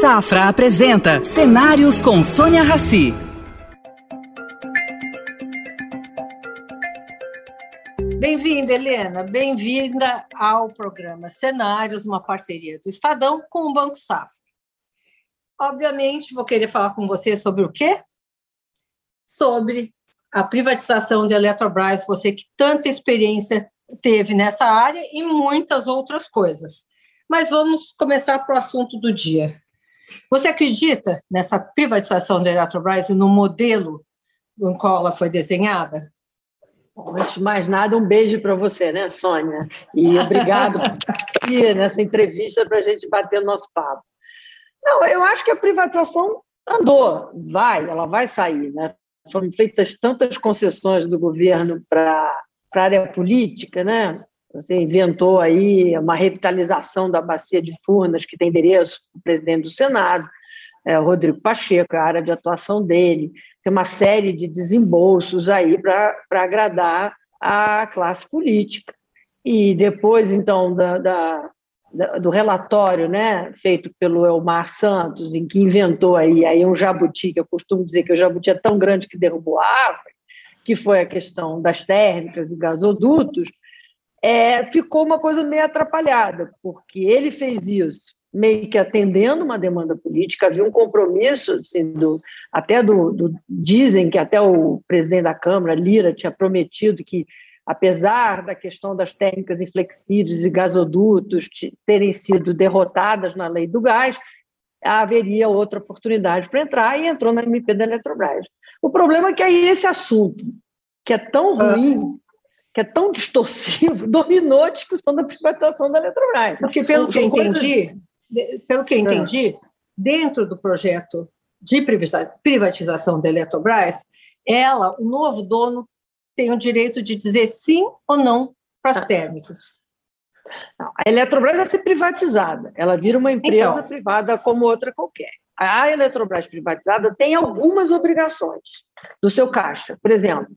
Safra apresenta Cenários com Sônia Rassi. Bem-vinda, Helena. Bem-vinda ao programa Cenários, uma parceria do Estadão com o Banco Safra. Obviamente, vou querer falar com você sobre o quê? Sobre a privatização da Eletrobras, você que tanta experiência teve nessa área e muitas outras coisas. Mas vamos começar para o assunto do dia. Você acredita nessa privatização da Eletrobras e no modelo no qual ela foi desenhada? Bom, antes de mais nada, um beijo para você, né, Sônia? E obrigado por estar aqui nessa entrevista para a gente bater o nosso papo. Não, eu acho que a privatização andou, vai, ela vai sair, né? Foram feitas tantas concessões do governo para a área política, né? Você inventou aí uma revitalização da bacia de Furnas, que tem endereço do presidente do Senado, é, Rodrigo Pacheco, a área de atuação dele. Tem uma série de desembolsos aí para agradar a classe política. E depois, então, da, da, do relatório né, feito pelo Elmar Santos, em que inventou aí, aí um jabuti, que eu costumo dizer que o jabuti é tão grande que derrubou a árvore, que foi a questão das térmicas e gasodutos, é, ficou uma coisa meio atrapalhada, porque ele fez isso meio que atendendo uma demanda política, havia um compromisso, assim, do, até do, do, dizem que até o presidente da Câmara, Lira, tinha prometido que, apesar da questão das técnicas inflexíveis e gasodutos terem sido derrotadas na lei do gás, haveria outra oportunidade para entrar e entrou na MP da Eletrobras. O problema é que aí esse assunto, que é tão ah. ruim, que é tão distorsivo, dominou a discussão da privatização da Eletrobras. Porque, pelo que eu entendi, pelo que eu entendi, é. dentro do projeto de privatização da Eletrobras, ela, o novo dono, tem o direito de dizer sim ou não para as ah. térmicas. Não, a Eletrobras vai ser privatizada, ela vira uma empresa então, privada como outra qualquer. A Eletrobras privatizada tem algumas obrigações do seu caixa. Por exemplo,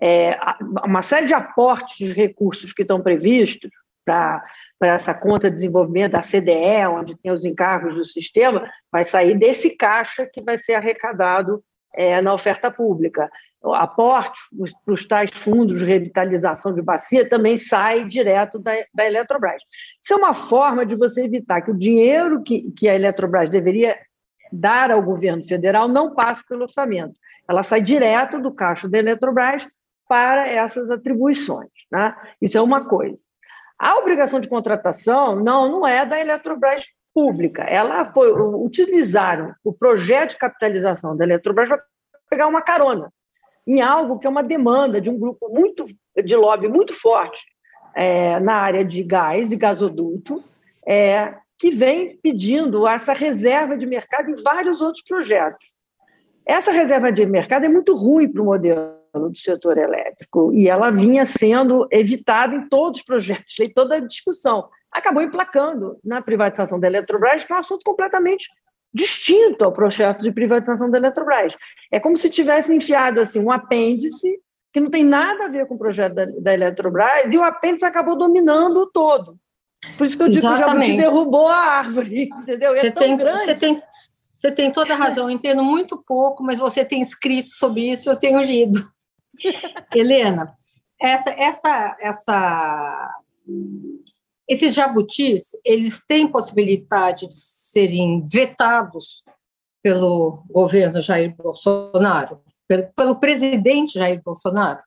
é, uma série de aportes de recursos que estão previstos para essa conta de desenvolvimento da CDE, onde tem os encargos do sistema, vai sair desse caixa que vai ser arrecadado é, na oferta pública. O aporte para os tais fundos de revitalização de bacia também sai direto da, da Eletrobras. Isso é uma forma de você evitar que o dinheiro que, que a Eletrobras deveria dar ao governo federal não passe pelo orçamento. Ela sai direto do caixa da Eletrobras para essas atribuições. Né? Isso é uma coisa. A obrigação de contratação não, não é da Eletrobras pública. Ela foi utilizaram o projeto de capitalização da Eletrobras para pegar uma carona em algo que é uma demanda de um grupo muito de lobby muito forte é, na área de gás e gasoduto, é, que vem pedindo essa reserva de mercado em vários outros projetos. Essa reserva de mercado é muito ruim para o modelo do setor elétrico, e ela vinha sendo evitada em todos os projetos, em toda a discussão. Acabou emplacando na privatização da Eletrobras, que é um assunto completamente distinto ao projeto de privatização da Eletrobras. É como se tivesse enfiado assim, um apêndice que não tem nada a ver com o projeto da, da Eletrobras, e o apêndice acabou dominando o todo. Por isso que eu digo Exatamente. que o jabuti derrubou a árvore, entendeu? É você tão tem, grande. Você tem, você tem toda a razão, eu entendo muito pouco, mas você tem escrito sobre isso, eu tenho lido. Helena, essa, essa, essa, esses jabutis, eles têm possibilidade de serem vetados pelo governo Jair Bolsonaro, pelo, pelo presidente Jair Bolsonaro?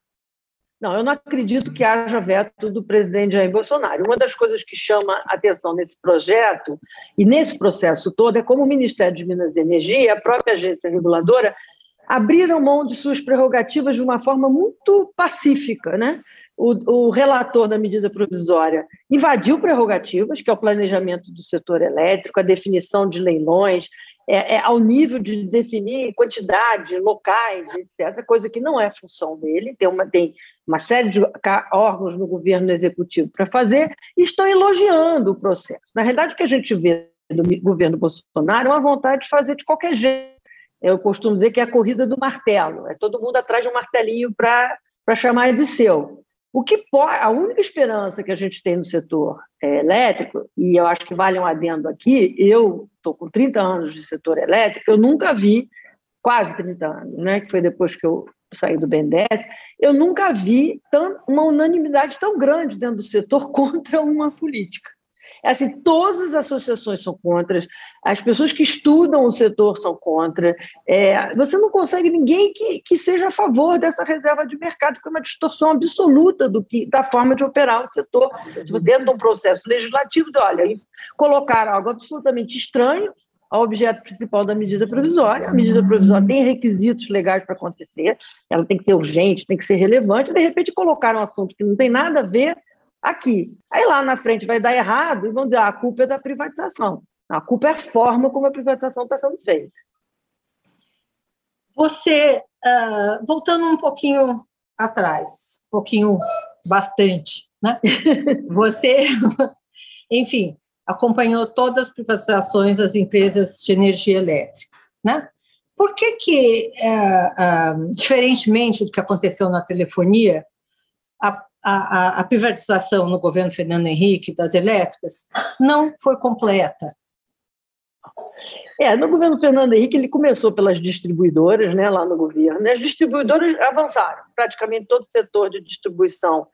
Não, eu não acredito que haja veto do presidente Jair Bolsonaro. Uma das coisas que chama atenção nesse projeto e nesse processo todo é como o Ministério de Minas e Energia a própria agência reguladora abriram mão de suas prerrogativas de uma forma muito pacífica, né? O, o, relator da medida provisória invadiu prerrogativas, que é o planejamento do setor elétrico, a definição de leilões, é, é, ao nível de definir quantidade, locais, etc., coisa que não é função dele, tem uma, tem uma série de órgãos no governo executivo para fazer, e estão elogiando o processo. Na realidade, o que a gente vê do governo Bolsonaro é uma vontade de fazer de qualquer jeito eu costumo dizer que é a corrida do martelo, é todo mundo atrás de um martelinho para chamar de seu. O que pode, a única esperança que a gente tem no setor é, elétrico, e eu acho que vale um adendo aqui, eu estou com 30 anos de setor elétrico, eu nunca vi, quase 30 anos, né, que foi depois que eu saí do BNDES, eu nunca vi tão, uma unanimidade tão grande dentro do setor contra uma política. É assim, todas as associações são contra, as pessoas que estudam o setor são contra. É, você não consegue ninguém que, que seja a favor dessa reserva de mercado, que é uma distorção absoluta do que, da forma de operar o setor. Se você dentro de um processo legislativo, olha, colocar algo absolutamente estranho ao objeto principal da medida provisória. A medida provisória tem requisitos legais para acontecer, ela tem que ser urgente, tem que ser relevante, de repente colocar um assunto que não tem nada a ver aqui. Aí lá na frente vai dar errado e vão dizer ah, a culpa é da privatização. A culpa é a forma como a privatização está sendo feita. Você, uh, voltando um pouquinho atrás, um pouquinho bastante, né? Você, enfim, acompanhou todas as privatizações das empresas de energia elétrica, né? Por que que, uh, uh, diferentemente do que aconteceu na telefonia, a a, a, privatização no governo Fernando Henrique das elétricas não foi completa. É, no governo Fernando Henrique ele começou pelas distribuidoras, né, lá no governo. As distribuidoras avançaram. Praticamente todo o setor de distribuição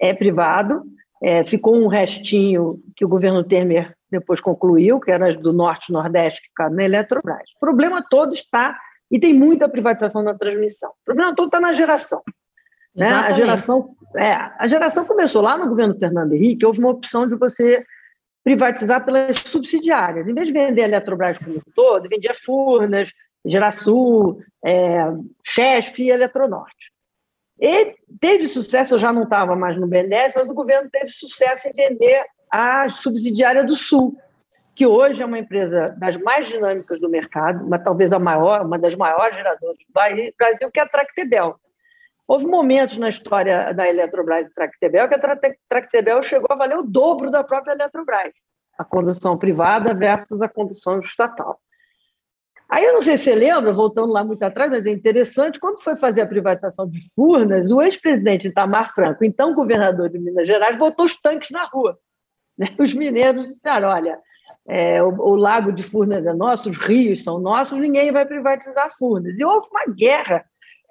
é privado. É, ficou um restinho que o governo Temer depois concluiu, que era do Norte e Nordeste, que ficaram na Eletrobras. O problema todo está, e tem muita privatização na transmissão. O problema todo está na geração. Né? A geração, é, a geração começou lá no governo Fernando Henrique, houve uma opção de você privatizar pelas subsidiárias. Em vez de vender a Eletrobras como todo, vendia Furnas, Gerasul, é, Chesf e Eletronorte. E teve sucesso, eu já não estava mais no BNDES, mas o governo teve sucesso em vender a subsidiária do Sul, que hoje é uma empresa das mais dinâmicas do mercado, mas talvez a maior, uma das maiores geradoras do Brasil, que é a Tractebel. Houve momentos na história da Eletrobras e Tractebel que a Tractebel chegou a valer o dobro da própria Eletrobras, a condução privada versus a condução estatal. Aí eu não sei se você lembra, voltando lá muito atrás, mas é interessante, quando foi fazer a privatização de Furnas, o ex-presidente Itamar Franco, então governador de Minas Gerais, botou os tanques na rua. Né? Os mineiros disseram, olha, é, o, o, lago de Furnas é nosso, os rios são nossos, ninguém vai privatizar Furnas. E houve uma guerra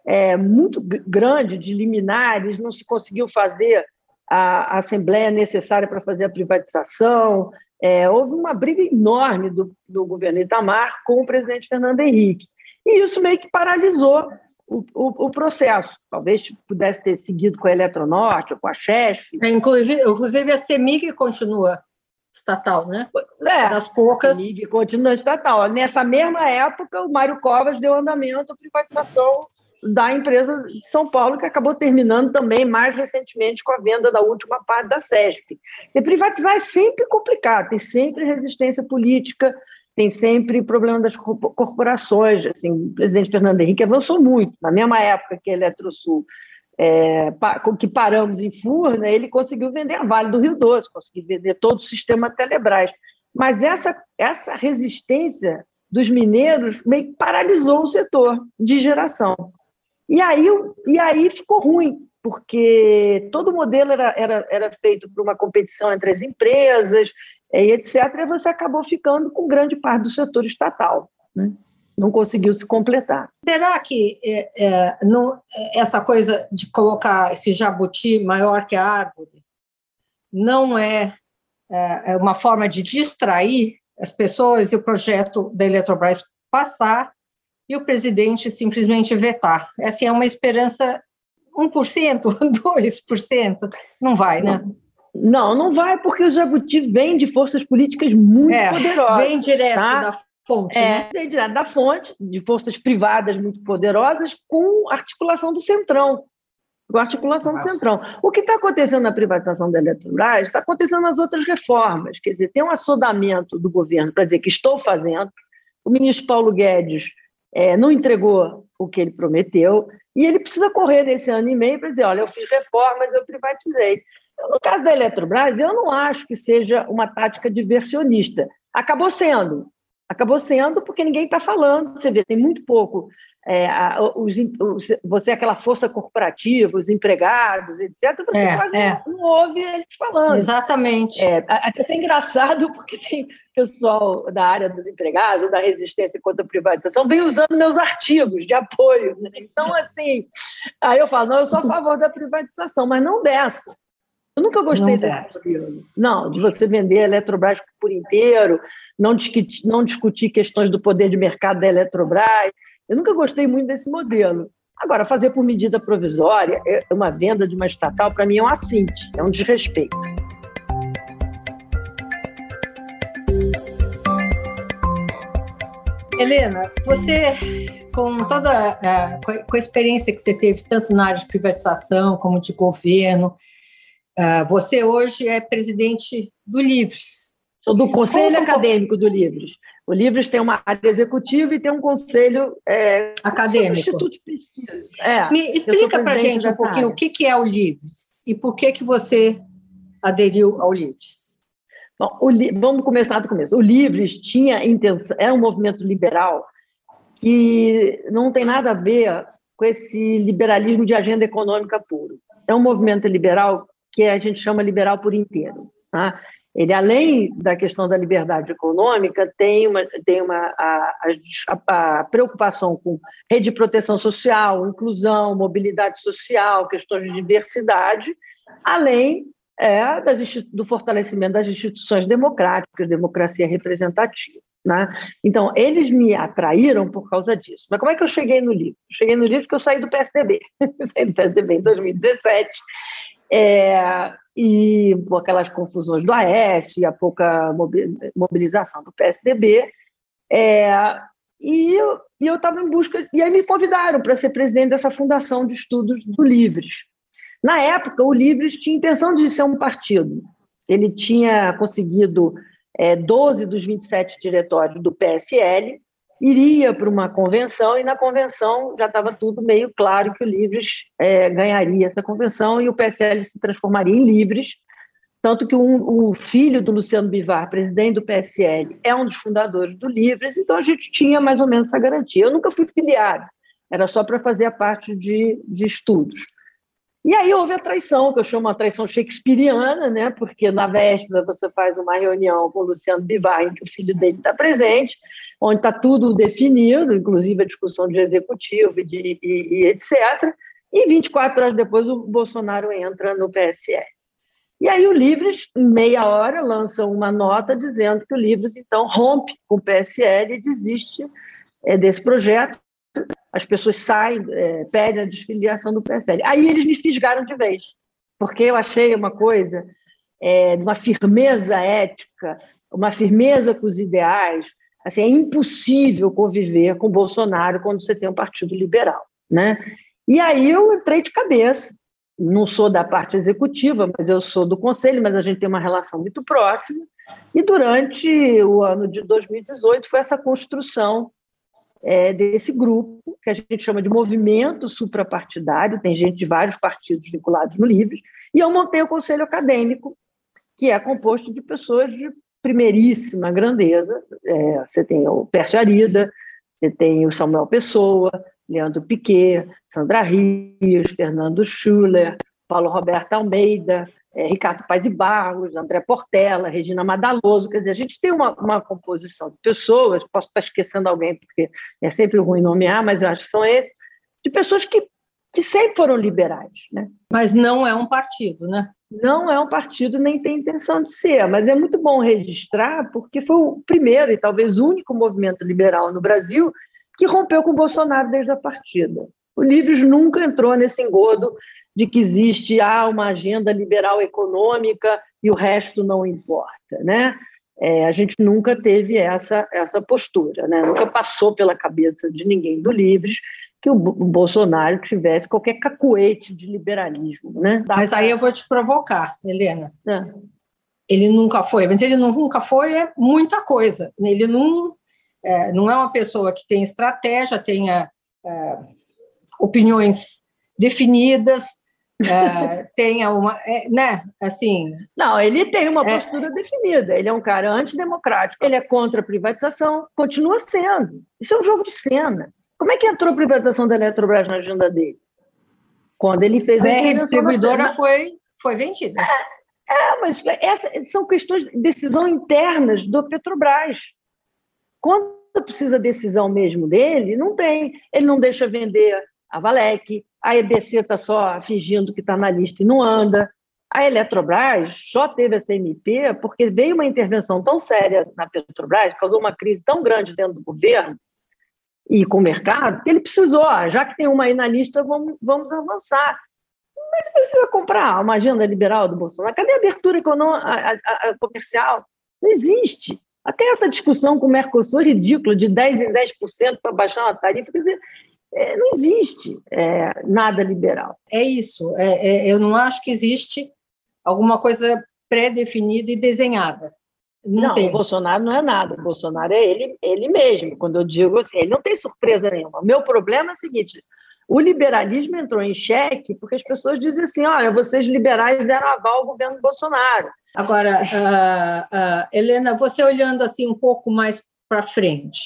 é, muito grande de liminares, não se conseguiu fazer a, a assembleia necessária para fazer a privatização. É, houve uma briga enorme do, do governo Itamar com o presidente Fernando Henrique. E isso meio que paralisou o, o, o, processo. Talvez pudesse ter seguido com a Eletronorte ou com a Chef. É, inclusive, inclusive a CEMIG continua estatal, né? É, das poucas. A CEMIG continua estatal. Nessa mesma época, o Mário Covas deu andamento à privatização da empresa de São Paulo, que acabou terminando também mais recentemente com a venda da última parte da SESP. E privatizar é sempre complicado, tem sempre resistência política, tem sempre problema das corporações. Assim, o presidente Fernando Henrique avançou muito. Na mesma época que a Eletrosul, é, que paramos em Furna, ele conseguiu vender a Vale do Rio Doce, conseguiu vender todo o sistema Telebrás. Mas essa, essa resistência dos mineiros meio que paralisou o setor de geração. E aí, e aí ficou ruim, porque todo o modelo era, era, era feito por uma competição entre as empresas, e etc., e você acabou ficando com grande parte do setor estatal. Né? Não conseguiu se completar. Será que é, é, não, essa coisa de colocar esse jabuti maior que a árvore não é, é, é uma forma de distrair as pessoas e o projeto da Eletrobras passar e o presidente simplesmente vetar. Essa é uma esperança 1%, 2%? Não vai, né? Não, não vai, porque o Jabuti vem de forças políticas muito é, poderosas. Vem direto tá? da fonte, é, né? Vem direto da fonte, de forças privadas muito poderosas, com articulação do Centrão. Com articulação do Centrão. O que está acontecendo na privatização da Eletrobras está acontecendo nas outras reformas. Quer dizer, tem um assodamento do governo para dizer que estou fazendo. O ministro Paulo Guedes é, não entregou o que ele prometeu, e ele precisa correr nesse ano e meio para dizer: olha, eu fiz reformas, eu privatizei. No caso da Eletrobras, eu não acho que seja uma tática diversionista. Acabou sendo, Acabou sendo porque ninguém está falando. Você vê, tem muito pouco. É, os, os, você é aquela força corporativa, os empregados, etc. Você é, quase é. não, ouve eles falando. Exatamente. É, até é engraçado porque tem pessoal da área dos empregados, ou da resistência contra a privatização, vem usando meus artigos de apoio. Né? Então, assim, aí eu falo, não, eu sou a favor da privatização, mas não dessa. Eu nunca gostei não desse modelo. Não, de você vender a Eletrobras por inteiro, não discutir, não discutir questões do poder de mercado da Eletrobras. Eu nunca gostei muito desse modelo. Agora, fazer por medida provisória, é uma venda de uma estatal, para mim é um assinte, é um desrespeito. Helena, você, com toda a, com a experiência que você teve, tanto na área de privatização como de governo, você hoje é presidente do Livres. Sou do Conselho Como... Acadêmico do Livres. O Livres tem uma área executiva e tem um conselho é, acadêmico. Instituto de pesquisa. É, Me explica para a gente um pouquinho área. o que é o Livres e por que, que você aderiu ao Livres. Bom, o, vamos começar do começo. O Livres tinha intenção, é um movimento liberal que não tem nada a ver com esse liberalismo de agenda econômica puro. É um movimento liberal que a gente chama liberal por inteiro. Tá? Ele, além da questão da liberdade econômica, tem uma, tem uma a, a, a, preocupação com rede de proteção social, inclusão, mobilidade social, questões de diversidade, além é, das, do fortalecimento das instituições democráticas, democracia representativa. Né? Então, eles me atraíram por causa disso. Mas como é que eu cheguei no livro? Cheguei no livro porque eu saí do PSDB. saí do PSDB em 2017 é, e aquelas confusões do AES e a pouca mobilização do PSDB. É, e eu estava em busca, e aí me convidaram para ser presidente dessa fundação de estudos do Livres. Na época, o Livres tinha intenção de ser um partido. Ele tinha conseguido é, 12 dos 27 diretórios do PSL, iria para uma convenção e na convenção já estava tudo meio claro que o Livres é, ganharia essa convenção e o PSL se transformaria em Livres, tanto que um, o filho do Luciano Bivar, presidente do PSL, é um dos fundadores do Livres, então a gente tinha mais ou menos essa garantia. Eu nunca fui filiado, era só para fazer a parte de, de estudos. E aí houve a traição, que eu chamo uma traição shakespeariana, né? porque na véspera você faz uma reunião com o Luciano Bivar, em que o filho dele está presente, onde está tudo definido, inclusive a discussão de executivo e, de, e, e etc. E 24 horas depois o Bolsonaro entra no PSL. E aí o Livres, em meia hora, lança uma nota dizendo que o Livres, então, rompe com o PSL e desiste é, desse projeto. As pessoas saem, é, pedem a desfiliação do PSL. Aí eles me fisgaram de vez, porque eu achei uma coisa é, uma firmeza ética, uma firmeza com os ideais, Assim, é impossível conviver com Bolsonaro quando você tem um partido liberal, né? E aí eu entrei de cabeça. Não sou da parte executiva, mas eu sou do conselho, mas a gente tem uma relação muito próxima. E durante o ano de 2018 foi essa construção é, desse grupo, que a gente chama de movimento suprapartidário, tem gente de vários partidos vinculados no Livres, e eu montei o conselho acadêmico, que é composto de pessoas de primeiríssima grandeza. É, você tem o Pércio Arida, você tem o Samuel Pessoa, Leandro Piquet, Sandra Rios, Fernando Schuller, Paulo Roberto Almeida, é, Ricardo Paz e Barros, André Portela, Regina Madaloso, quer dizer, a gente tem uma, uma composição de pessoas, posso estar esquecendo alguém, porque é sempre ruim nomear, mas eu acho que são esses, de pessoas que, que sempre foram liberais. Né? Mas não é um partido, né? não é um partido nem tem intenção de ser, mas é muito bom registrar porque foi o primeiro e talvez único movimento liberal no Brasil que rompeu com o Bolsonaro desde a partida. O Livres nunca entrou nesse engodo de que existe ah, uma agenda liberal econômica e o resto não importa, né? É, a gente nunca teve essa, essa postura, né? nunca passou pela cabeça de ninguém do Livres que o Bolsonaro tivesse qualquer cacuete de liberalismo. Né? Mas aí eu vou te provocar, Helena. É. Ele nunca foi, mas ele nunca foi é muita coisa. Ele não é, não é uma pessoa que tem estratégia, tenha é, opiniões definidas, é, tenha uma, é, né, assim... Não, ele tem uma é. postura é, definida, ele é um cara antidemocrático, ele é contra a privatização, continua sendo. Isso é um jogo de cena. Como é que entrou a privatização da Eletrobras na agenda dele? Quando ele fez a... A distribuidora foi, foi vendida. É, é mas essa, são questões de decisão internas do Petrobras. Quando precisa decisão mesmo dele, não tem. Ele não deixa vender a Valec, a EBC está só fingindo que está na lista e não anda. A Eletrobras só teve essa MP porque veio uma intervenção tão séria na Petrobras, causou uma crise tão grande dentro do governo e com o mercado, que ele precisou, já que tem uma aí na lista, vamos, vamos avançar. Mas precisa comprar uma agenda liberal do Bolsonaro. Cadê a abertura a, a, a comercial? Não existe. Até essa discussão com o Mercosul ridícula, de 10% em 10% para baixar uma tarifa, quer dizer, é, não existe é, nada liberal. É isso. É, é, eu não acho que existe alguma coisa pré-definida e desenhada. Não, não tem. o Bolsonaro não é nada. O Bolsonaro é ele, ele mesmo. Quando eu digo assim, ele não tem surpresa nenhuma. O meu problema é o seguinte: o liberalismo entrou em xeque porque as pessoas dizem assim: olha, vocês liberais deram aval ao governo Bolsonaro. Agora, uh, uh, Helena, você olhando assim um pouco mais para frente,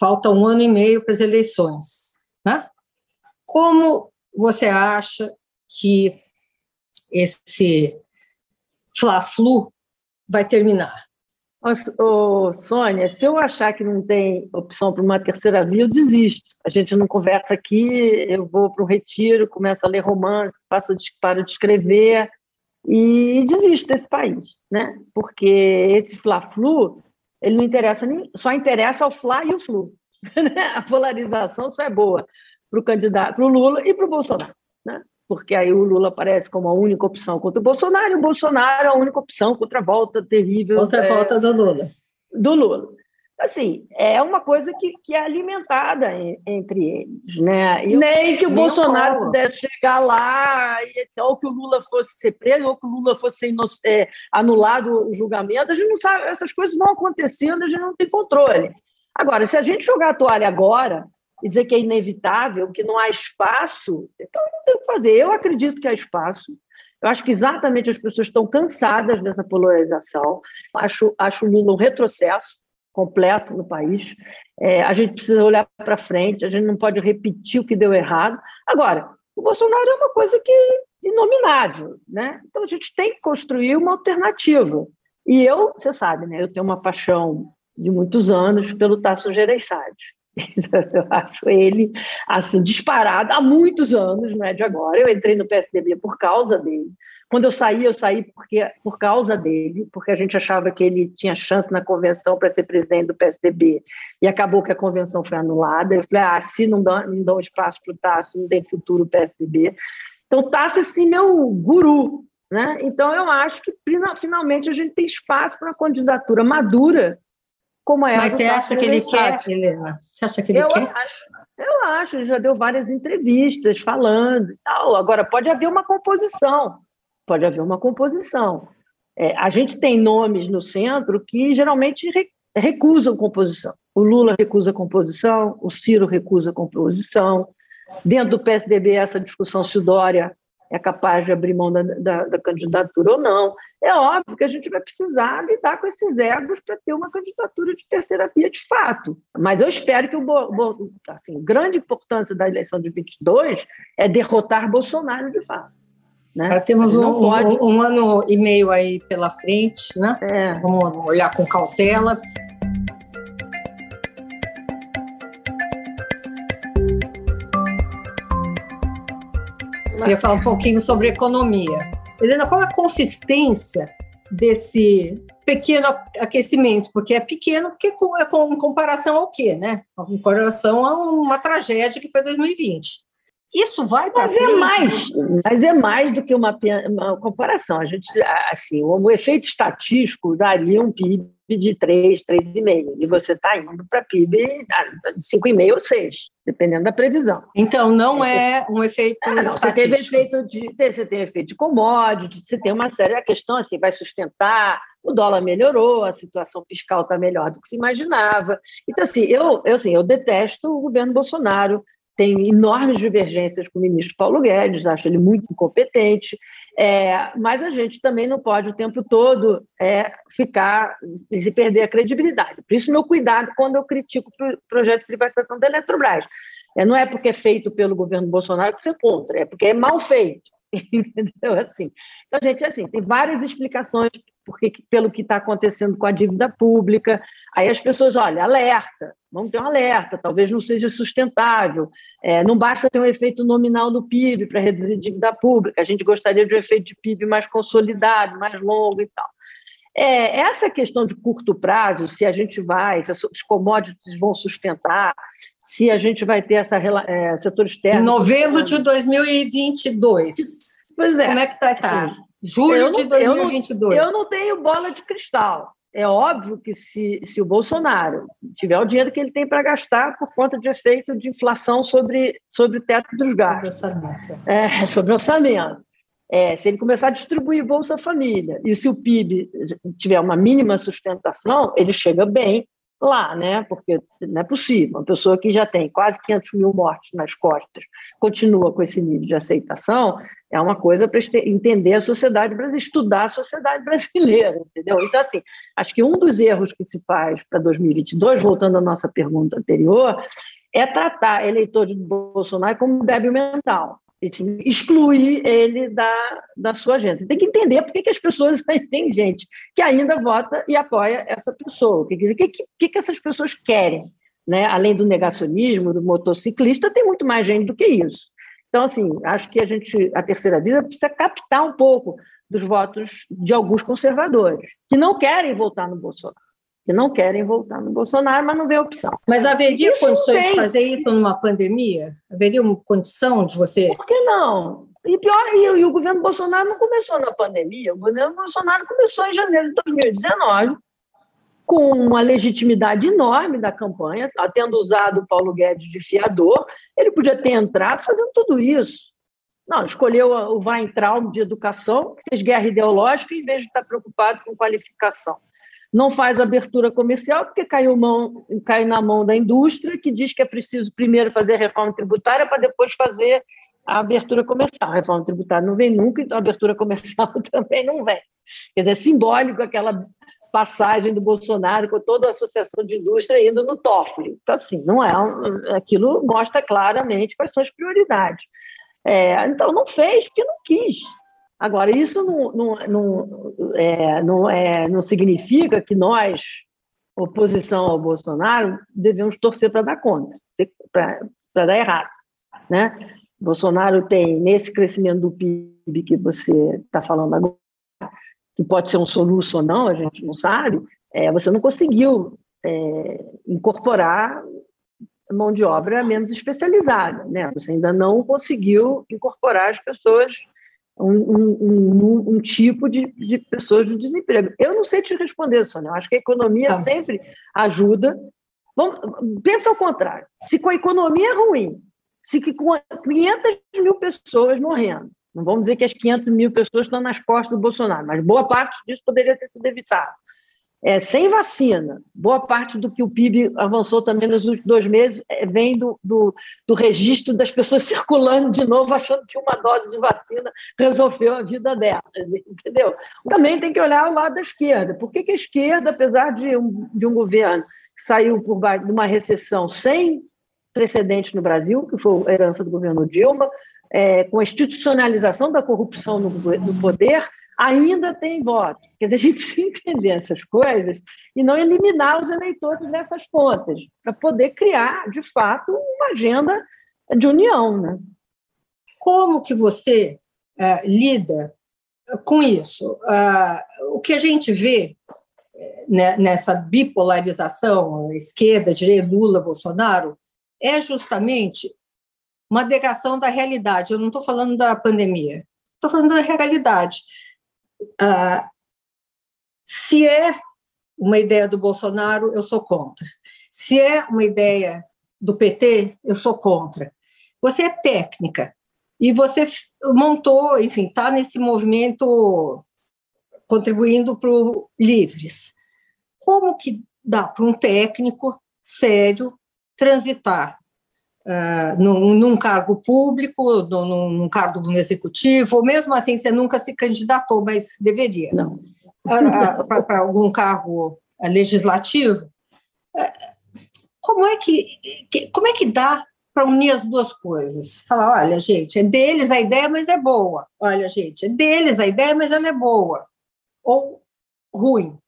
falta um ano e meio para as eleições. Né? Como você acha que esse Fla-Flu vai terminar? Ô, Sônia, se eu achar que não tem opção para uma terceira via, eu desisto. A gente não conversa aqui, eu vou para um retiro, começo a ler romance, passo paro de escrever e desisto desse país, né? Porque esse Fla-Flu, ele não interessa nem, só interessa ao Fla e o Flu. a polarização só é boa para o candidato, para o Lula e para o Bolsonaro, né? Porque aí o Lula aparece como a única opção contra o Bolsonaro e o Bolsonaro a única opção contra a volta terrível. Contra a é, volta do Lula. Do Lula. Assim, é uma coisa que, que é alimentada entre eles, né? E nem que o Bolsonaro como. pudesse chegar lá e ou que o Lula fosse ser preso, ou que o Lula fosse é, anulado o julgamento, a gente não sabe, essas coisas vão acontecendo, a gente não tem controle. Agora, se a gente jogar a toalha agora e dizer que é inevitável, que não há espaço, então não tem o que fazer. Eu acredito que há espaço. Eu acho que exatamente as pessoas estão cansadas dessa polarização. Acho, acho o Lula um retrocesso completo no país. É, a gente precisa olhar para frente, a gente não pode repetir o que deu errado. Agora, o Bolsonaro é uma coisa que inominável, né? Então a gente tem que construir uma alternativa. E eu, você sabe, né? Eu tenho uma paixão de muitos anos pelo Tasso Gereissati. Eu acho ele assim disparado há muitos anos, não é de agora. Eu entrei no PSDB por causa dele. Quando eu saí, eu saí porque, por causa dele, porque a gente achava que ele tinha chance na convenção para ser presidente do PSDB. E acabou que a convenção foi anulada. Eu falei, ah, se não dão, não dão espaço para o Tasso, não tem futuro o PSDB. Então, Tasso é assim, meu guru. Né? Então, eu acho que finalmente a gente tem espaço para uma candidatura madura como é Mas você acha que ele quer, Helena? Você acha que ele eu quer? Acho, eu acho, ele já deu várias entrevistas falando e tal. Agora, pode haver uma composição. Pode haver uma composição. É, a gente tem nomes no centro que geralmente re, recusam composição. O Lula recusa composição, o Ciro recusa composição. Dentro do PSDB, essa discussão se o Dória é capaz de abrir mão da, da, da, candidatura ou não. É óbvio que a gente vai precisar lidar com esses egos para ter uma candidatura de terceira via de fato. Mas eu espero que o assim, grande importância da eleição de 22 é derrotar Bolsonaro de fato. Né? temos um, pode... um, um, ano e meio aí pela frente, né? É. Vamos olhar com cautela. Queria falar um pouquinho sobre economia. Helena, qual a consistência desse pequeno aquecimento? Porque é pequeno, porque é com, em comparação ao quê, né? Em comparação a uma tragédia que foi 2020. Isso vai para frente. É mais, mas é mais do que uma, uma comparação. A gente, assim, o, o efeito estatístico daria um PIB de 3, 3,5. E você está indo para PIB de 5,5 ou 6, dependendo da previsão. Então, não é, é um efeito. Ah, não, você teve efeito de. Você tem efeito de commodity, você tem uma série. A questão assim, vai sustentar, o dólar melhorou, a situação fiscal está melhor do que se imaginava. Então, assim, eu, eu, assim, eu detesto o governo Bolsonaro tem enormes divergências com o ministro Paulo Guedes, acho ele muito incompetente, é, mas a gente também não pode o tempo todo é, ficar e perder a credibilidade. Por isso, meu cuidado quando eu critico o projeto de privatização da Eletrobras. É, não é porque é feito pelo governo Bolsonaro que você é contra, é porque é mal feito. Entendeu? Assim. Então, gente, assim, tem várias explicações porque, pelo que está acontecendo com a dívida pública. Aí as pessoas, olha, alerta, vamos ter um alerta, talvez não seja sustentável. É, não basta ter um efeito nominal no PIB para reduzir a dívida pública, a gente gostaria de um efeito de PIB mais consolidado, mais longo e tal. É, essa questão de curto prazo, se a gente vai, se os commodities vão sustentar, se a gente vai ter essa é, setor externo. Em novembro de 2022. Pois é. Como é que está? Tá? Julho não, de 2022. Eu não, eu não tenho bola de cristal. É óbvio que se, se o Bolsonaro tiver o dinheiro que ele tem para gastar por conta de efeito de inflação sobre, sobre o teto dos gastos. Sobre orçamento. É, sobre orçamento. É, se ele começar a distribuir Bolsa Família e se o PIB tiver uma mínima sustentação, ele chega bem lá, né? Porque não é possível. Uma pessoa que já tem quase 500 mil mortes nas costas continua com esse nível de aceitação, é uma coisa para entender a sociedade brasileira, estudar a sociedade brasileira, entendeu? Então, assim, acho que um dos erros que se faz para 2022, voltando à nossa pergunta anterior, é tratar eleitor de Bolsonaro como débil mental excluir ele da, da sua agenda. Tem que entender por que, que as pessoas. Tem gente que ainda vota e apoia essa pessoa. O que, que, que, que essas pessoas querem? Né? Além do negacionismo, do motociclista, tem muito mais gente do que isso. Então, assim, acho que a gente, a terceira vida, precisa captar um pouco dos votos de alguns conservadores, que não querem votar no Bolsonaro que não querem voltar no Bolsonaro, mas não vê opção. Mas haveria isso condições de fazer isso numa pandemia? Haveria uma condição de você. Por que não? E pior, e, e o governo Bolsonaro não começou na pandemia, o governo Bolsonaro começou em janeiro de 2019, com uma legitimidade enorme da campanha, tá tendo usado o Paulo Guedes de fiador, ele podia ter entrado fazendo tudo isso. Não, escolheu o Weintraub de educação, que fez guerra ideológica, em vez de estar preocupado com qualificação não faz abertura comercial porque caiu, mão, caiu na mão da indústria, que diz que é preciso primeiro fazer a reforma tributária para depois fazer a abertura comercial. A reforma tributária não vem nunca, então a abertura comercial também não vem. Quer dizer, é simbólico aquela passagem do Bolsonaro com toda a associação de indústria indo no Toffoli. Então, assim, não é aquilo mostra claramente quais são as prioridades. É, então, não fez porque não quis. Agora, isso não, não, não, é, não, é, não significa que nós, oposição ao Bolsonaro, devemos torcer para dar conta, para dar errado. Né? Bolsonaro tem, nesse crescimento do PIB que você está falando agora, que pode ser um soluço ou não, a gente não sabe, é, você não conseguiu é, incorporar mão de obra menos especializada. Né? Você ainda não conseguiu incorporar as pessoas um, um, um, tipo de, de pessoas do desemprego. Eu não sei te responder, Sônia. Eu acho que a economia tá. sempre ajuda. Vamos, pensa ao contrário. Se com a economia ruim, se com 500 mil pessoas morrendo, não vamos dizer que as 500 mil pessoas estão nas costas do Bolsonaro, mas boa parte disso poderia ter sido evitado é, sem vacina, boa parte do que o PIB avançou também nos últimos dois meses é, vem do, do, do, registro das pessoas circulando de novo, achando que uma dose de vacina resolveu a vida delas, entendeu? Também tem que olhar o lado da esquerda. Por que, que a esquerda, apesar de um, de um governo que saiu por de uma recessão sem precedentes no Brasil, que foi a herança do governo Dilma, é, com a institucionalização da corrupção no, no poder, ainda tem voto. Quer dizer, a gente precisa entender essas coisas e não eliminar os eleitores nessas pontas, para poder criar, de fato, uma agenda de união. Né? Como que você é, lida com isso? Uh, o que a gente vê né, nessa bipolarização, esquerda, direita, Lula, Bolsonaro, é justamente uma negação da realidade. Eu não estou falando da pandemia, estou falando da realidade. Ah, se é uma ideia do Bolsonaro, eu sou contra. Se é uma ideia do PT, eu sou contra. Você é técnica e você montou, enfim, está nesse movimento contribuindo para o Livres. Como que dá para um técnico sério transitar uh, num, num, cargo público, num, num, cargo no executivo, ou mesmo assim você nunca se candidatou, mas deveria. Não. Uh, Para algum cargo legislativo. como é que, que como é que dá para unir as duas coisas. Falar, olha, gente, é deles a ideia, mas é boa. Olha, gente, é deles a ideia, mas ela é boa. Ou ruim.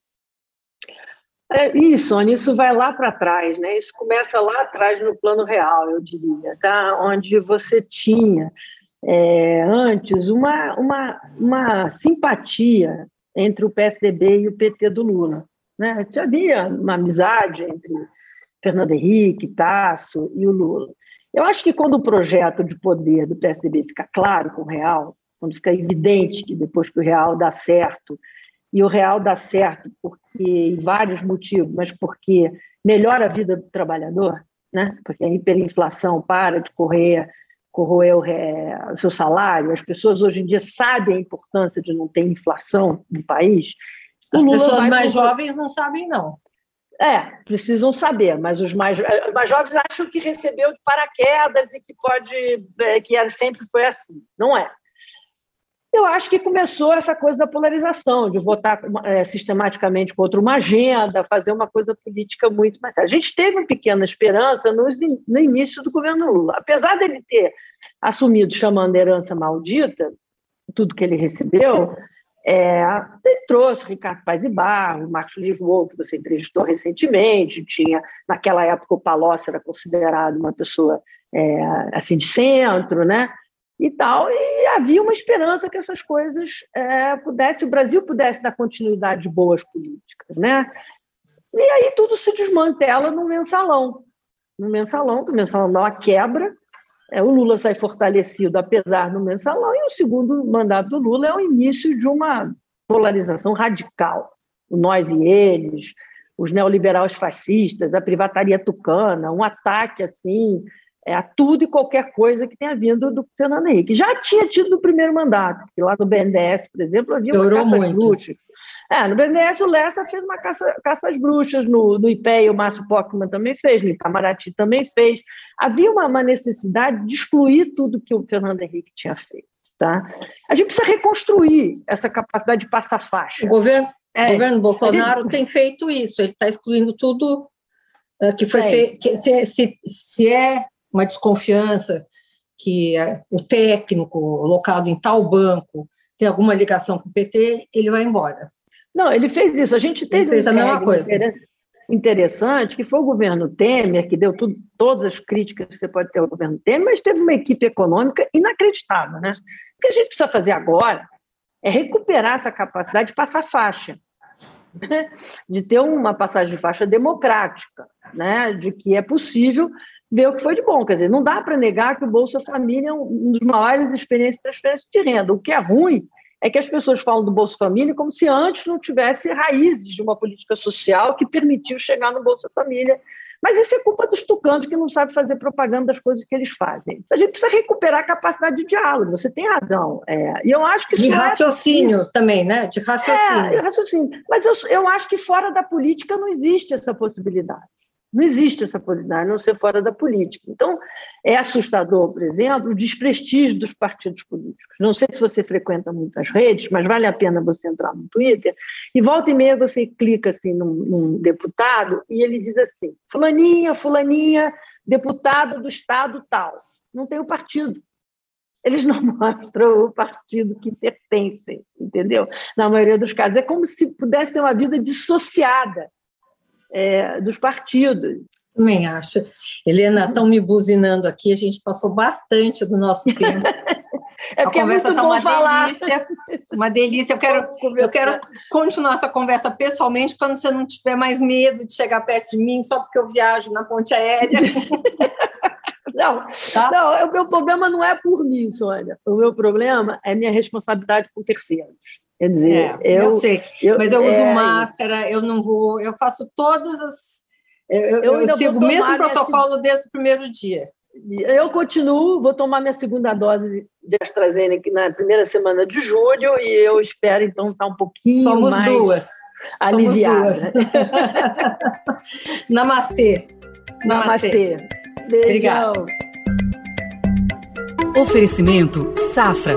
É, isso, Sônia, isso vai lá para trás, né? Isso começa lá atrás no plano real, eu diria, tá? Onde você tinha é, antes uma, uma, uma simpatia entre o PSDB e o PT do Lula. Né? Havia uma amizade entre Fernando Henrique, Tasso e o Lula. Eu acho que quando o projeto de poder do PSDB fica claro com o real, quando fica evidente que depois que o real dá certo, e o real dá certo porque em vários motivos, mas porque melhora a vida do trabalhador, né? Porque a hiperinflação para de correr, corroer o, é, o seu salário, as pessoas hoje em dia sabem a importância de não ter inflação no país. As pessoas mais jovens não sabem, não. É, precisam saber, mas os mais, os mais jovens acham que recebeu de paraquedas e que pode, é, que sempre foi assim. Não é. Eu acho que começou essa coisa da polarização, de votar é, sistematicamente contra uma agenda, fazer uma coisa política muito mais. A gente teve uma pequena esperança no, no início do governo Lula. Apesar dele ter assumido chamando herança maldita, tudo que ele recebeu, é, ele trouxe Ricardo Paz e Barro, Marcos Lisboa, que você entrevistou recentemente, tinha, naquela época o Palocci era considerado uma pessoa é, assim de centro, né? E tal, e havia uma esperança que essas coisas é, pudessem, o Brasil pudesse dar continuidade de boas políticas, né? E aí tudo se desmantela no mensalão. No mensalão, o mensalão dá uma quebra, é, o Lula sai fortalecido, apesar do mensalão, e o segundo mandato do Lula é o início de uma polarização radical. O nós e eles, os neoliberais fascistas, a privataria tucana, um ataque assim é, a tudo e qualquer coisa que tenha vindo do Fernando Henrique. Já tinha tido no primeiro mandato, que lá no BNDES, por exemplo, havia uma caça às bruxas. É, no BNDES o Lessa fez uma caça, caça às bruxas, no, no IPEA o Márcio Pockman também fez, no Itamaraty também fez. Havia uma, uma necessidade de excluir tudo que o Fernando Henrique tinha feito. Tá? A gente precisa reconstruir essa capacidade de passar faixa. O governo, é, o governo Bolsonaro gente... tem feito isso, ele está excluindo tudo uh, que foi feito. Se, se, se é uma desconfiança que uh, o técnico locado em tal banco tem alguma ligação com o PT, ele vai embora. Não, ele fez isso. A gente teve ele fez a mesma coisa. Interessante que foi o governo Temer que deu tudo, todas as críticas que você pode ter ao governo Temer, mas teve uma equipe econômica inacreditável, né? O que a gente precisa fazer agora é recuperar essa capacidade de passar faixa, né? de ter uma passagem de faixa democrática, né? De que é possível ver o que foi de bom. Quer dizer, não dá para negar que o Bolsa Família é um dos maiores experiências de transferência de renda. O que é ruim é que as pessoas falam do Bolsa Família como se antes não tivesse raízes de uma política social que permitiu chegar no Bolsa Família. Mas isso é culpa dos tucanos que não sabem fazer propaganda das coisas que eles fazem. A gente precisa recuperar a capacidade de diálogo, você tem razão. É, e eu acho que De é raciocínio é também, né? De raciocínio. É, raciocínio. Mas eu, eu acho que fora da política não existe essa possibilidade. Não existe essa possibilidade, não ser fora da política. Então, é assustador, por exemplo, o desprestígio dos partidos políticos. Não sei se você frequenta muitas redes, mas vale a pena você entrar no Twitter e volta e meia você clica assim num, num deputado e ele diz assim: fulaninha, fulaninha, deputado do estado tal. Não tem o partido. Eles não mostram o partido que pertencem, entendeu? Na maioria dos casos. É como se pudesse ter uma vida dissociada é, dos partidos. Também acho. Helena, estão me buzinando aqui, a gente passou bastante do nosso tempo. É porque a conversa está é uma falar. delícia. Uma delícia. Eu quero, eu quero continuar essa conversa pessoalmente quando você não tiver mais medo de chegar perto de mim só porque eu viajo na ponte aérea. Não, tá? não, o meu problema não é por mim, Sônia. O meu problema é minha responsabilidade com terceiros. Quer dizer, é, eu, eu, sei, eu, mas eu uso é, máscara, eu não vou, eu faço todas as. Eu, eu, eu sigo o mesmo protocolo desde o primeiro dia. Eu continuo, vou tomar minha segunda dose de AstraZeneca na primeira semana de julho e eu espero então estar um pouquinho Somos mais duas. aliviada. Somos duas. Namastê. Namastê. Namastê. Beijão. Obrigada. Oferecimento Safra.